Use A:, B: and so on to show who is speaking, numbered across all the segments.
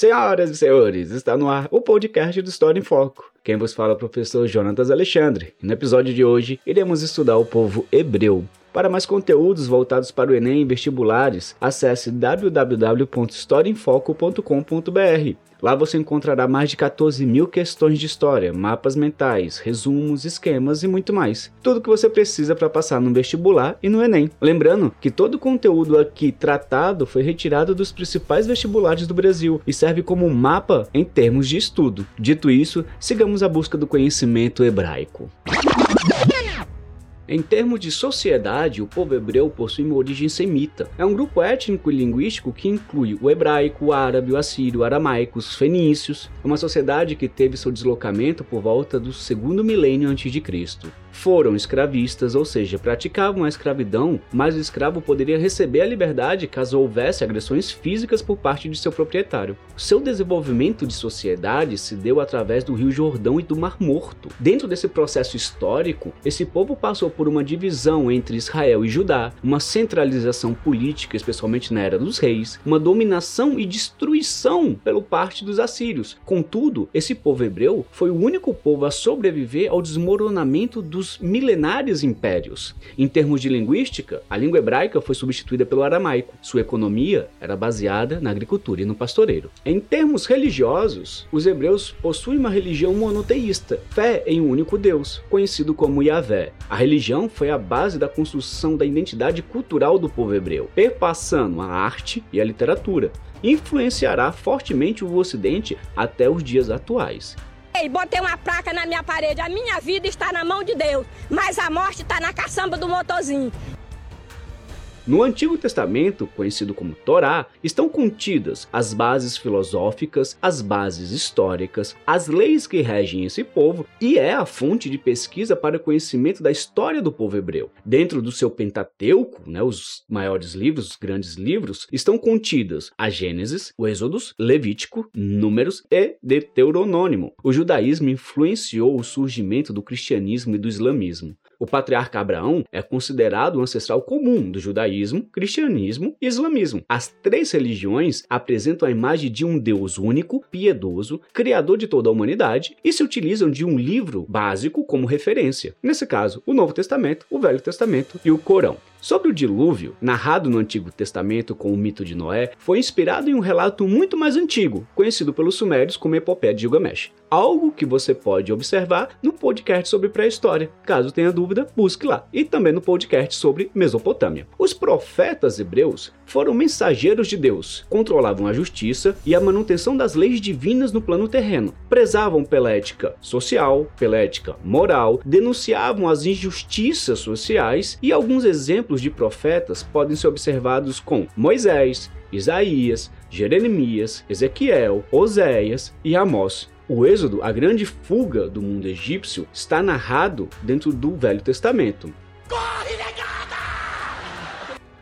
A: Senhoras e senhores, está no ar o podcast do História em Foco. Quem vos fala é o professor Jonatas Alexandre. No episódio de hoje, iremos estudar o povo hebreu. Para mais conteúdos voltados para o Enem e vestibulares, acesse www.historiaemfoco.com.br. Lá você encontrará mais de 14 mil questões de história, mapas mentais, resumos, esquemas e muito mais. Tudo que você precisa para passar no vestibular e no Enem. Lembrando que todo o conteúdo aqui tratado foi retirado dos principais vestibulares do Brasil e serve como mapa em termos de estudo. Dito isso, sigamos a busca do conhecimento hebraico. Em termos de sociedade, o povo hebreu possui uma origem semita. É um grupo étnico e linguístico que inclui o hebraico, o árabe, o assírio, o aramaico, os fenícios. É uma sociedade que teve seu deslocamento por volta do segundo milênio antes de Cristo foram escravistas, ou seja, praticavam a escravidão, mas o escravo poderia receber a liberdade caso houvesse agressões físicas por parte de seu proprietário. Seu desenvolvimento de sociedade se deu através do Rio Jordão e do Mar Morto. Dentro desse processo histórico, esse povo passou por uma divisão entre Israel e Judá, uma centralização política, especialmente na era dos reis, uma dominação e destruição pelo parte dos assírios. Contudo, esse povo hebreu foi o único povo a sobreviver ao desmoronamento do dos milenários impérios. Em termos de linguística, a língua hebraica foi substituída pelo aramaico. Sua economia era baseada na agricultura e no pastoreiro. Em termos religiosos, os hebreus possuem uma religião monoteísta, fé em um único Deus, conhecido como Yahvé. A religião foi a base da construção da identidade cultural do povo hebreu, perpassando a arte e a literatura influenciará fortemente o Ocidente até os dias atuais
B: e botei uma placa na minha parede. A minha vida está na mão de Deus, mas a morte está na caçamba do motorzinho.
A: No Antigo Testamento, conhecido como Torá, estão contidas as bases filosóficas, as bases históricas, as leis que regem esse povo e é a fonte de pesquisa para o conhecimento da história do povo hebreu. Dentro do seu Pentateuco, né, os maiores livros, os grandes livros, estão contidas a Gênesis, o Êxodos, Levítico, Números e Deuteronômio. O judaísmo influenciou o surgimento do cristianismo e do islamismo. O patriarca Abraão é considerado o ancestral comum do judaísmo, cristianismo e islamismo. As três religiões apresentam a imagem de um Deus único, piedoso, criador de toda a humanidade e se utilizam de um livro básico como referência. Nesse caso, o Novo Testamento, o Velho Testamento e o Corão. Sobre o dilúvio, narrado no Antigo Testamento com o mito de Noé, foi inspirado em um relato muito mais antigo, conhecido pelos sumérios como Epopeia de Gilgamesh. Algo que você pode observar no podcast sobre pré-história. Caso tenha dúvida, busque lá. E também no podcast sobre Mesopotâmia. Os profetas hebreus foram mensageiros de Deus, controlavam a justiça e a manutenção das leis divinas no plano terreno, prezavam pela ética social, pela ética moral, denunciavam as injustiças sociais e alguns exemplos de profetas podem ser observados com Moisés, Isaías, Jeremias, Ezequiel, Oséias e Amós. O Êxodo, a grande fuga do mundo egípcio, está narrado dentro do Velho Testamento. Corre,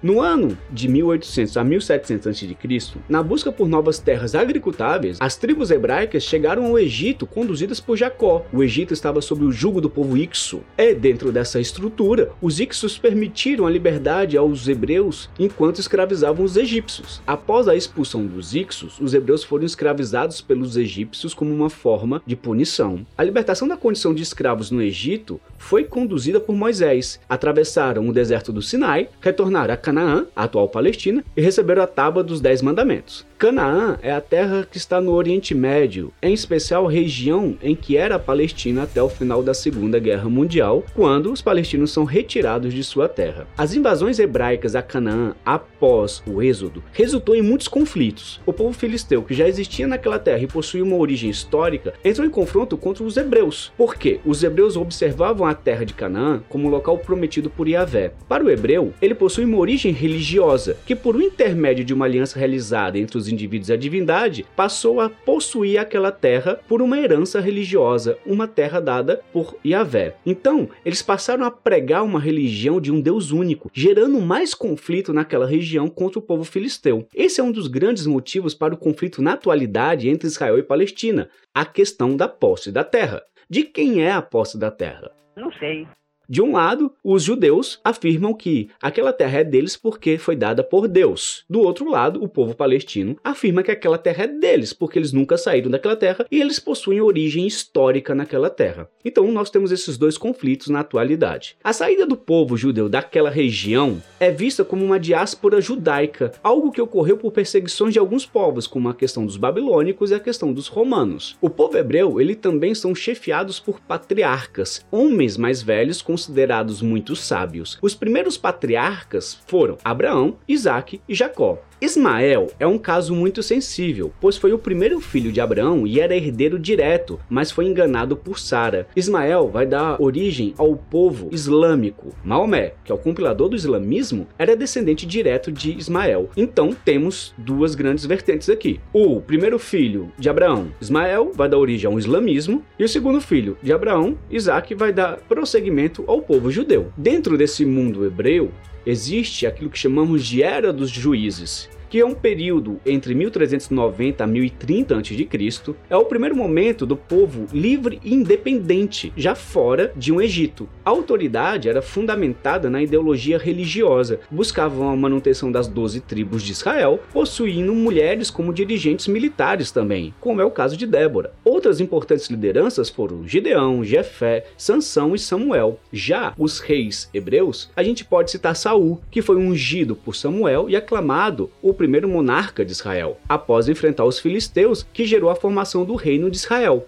A: no ano de 1800 a 1700 a.C., na busca por novas terras agricultáveis, as tribos hebraicas chegaram ao Egito conduzidas por Jacó. O Egito estava sob o jugo do povo Ixo. E dentro dessa estrutura, os Ixos permitiram a liberdade aos hebreus enquanto escravizavam os egípcios. Após a expulsão dos Ixos, os hebreus foram escravizados pelos egípcios como uma forma de punição. A libertação da condição de escravos no Egito foi conduzida por Moisés. Atravessaram o deserto do Sinai, retornaram a Canaã, atual Palestina, e receberam a tábua dos Dez Mandamentos. Canaã é a terra que está no Oriente Médio, em especial região em que era a Palestina até o final da Segunda Guerra Mundial, quando os palestinos são retirados de sua terra. As invasões hebraicas a Canaã após o Êxodo resultou em muitos conflitos. O povo filisteu, que já existia naquela terra e possuía uma origem histórica, entrou em confronto contra os hebreus, porque os hebreus observavam a terra de Canaã como local prometido por Yahvé. Para o hebreu, ele possui uma origem religiosa, que por um intermédio de uma aliança realizada entre os indivíduos e a divindade, passou a possuir aquela terra por uma herança religiosa, uma terra dada por Yahvé. Então, eles passaram a pregar uma religião de um Deus único, gerando mais conflito naquela região contra o povo filisteu. Esse é um dos grandes motivos para o conflito na atualidade entre Israel e Palestina, a questão da posse da terra. De quem é a posse da terra?
C: Não sei.
A: De um lado, os judeus afirmam que aquela terra é deles porque foi dada por Deus. Do outro lado, o povo palestino afirma que aquela terra é deles porque eles nunca saíram daquela terra e eles possuem origem histórica naquela terra. Então nós temos esses dois conflitos na atualidade. A saída do povo judeu daquela região é vista como uma diáspora judaica, algo que ocorreu por perseguições de alguns povos, como a questão dos babilônicos e a questão dos romanos. O povo hebreu, ele também são chefiados por patriarcas, homens mais velhos considerados muito sábios. Os primeiros patriarcas foram Abraão, Isaac e Jacó. Ismael é um caso muito sensível, pois foi o primeiro filho de Abraão e era herdeiro direto, mas foi enganado por Sara. Ismael vai dar origem ao povo islâmico. Maomé, que é o compilador do islamismo, era descendente direto de Ismael. Então temos duas grandes vertentes aqui. O primeiro filho de Abraão, Ismael, vai dar origem ao islamismo, e o segundo filho de Abraão, Isaac, vai dar prosseguimento ao povo judeu. Dentro desse mundo hebreu, existe aquilo que chamamos de Era dos Juízes, que é um período entre 1390 a 1030 a.C., é o primeiro momento do povo livre e independente, já fora de um Egito. A autoridade era fundamentada na ideologia religiosa, buscavam a manutenção das 12 tribos de Israel, possuindo mulheres como dirigentes militares também, como é o caso de Débora. Outras importantes lideranças foram Gideão, Jefé, Sansão e Samuel. Já os reis hebreus, a gente pode citar Saul, que foi ungido por Samuel e aclamado o primeiro monarca de Israel, após enfrentar os filisteus, que gerou a formação do reino de Israel.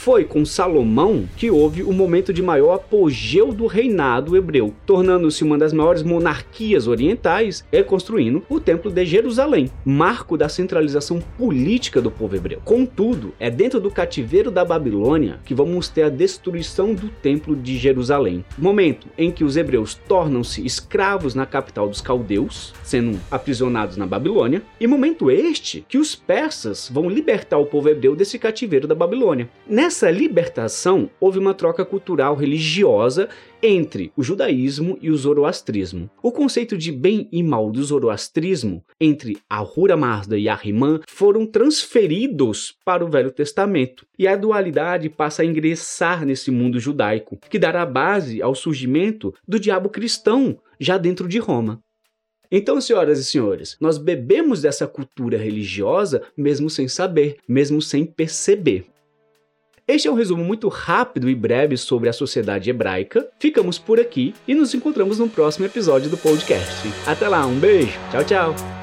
A: Foi com Salomão que houve o momento de maior apogeu do reinado hebreu, tornando-se uma das maiores monarquias orientais e construindo o Templo de Jerusalém, marco da centralização política do povo hebreu. Contudo, é dentro do cativeiro da Babilônia que vamos ter a destruição do Templo de Jerusalém, momento em que os hebreus tornam-se escravos na capital dos caldeus, sendo aprisionados na Babilônia, e momento este que os persas vão libertar o povo hebreu desse cativeiro da Babilônia. Nessa libertação, houve uma troca cultural religiosa entre o judaísmo e o zoroastrismo. O conceito de bem e mal do zoroastrismo entre Ahura Mazda e Ahriman foram transferidos para o Velho Testamento, e a dualidade passa a ingressar nesse mundo judaico, que dará base ao surgimento do diabo cristão já dentro de Roma. Então, senhoras e senhores, nós bebemos dessa cultura religiosa mesmo sem saber, mesmo sem perceber. Este é um resumo muito rápido e breve sobre a sociedade hebraica. Ficamos por aqui e nos encontramos no próximo episódio do podcast. Até lá, um beijo, tchau, tchau.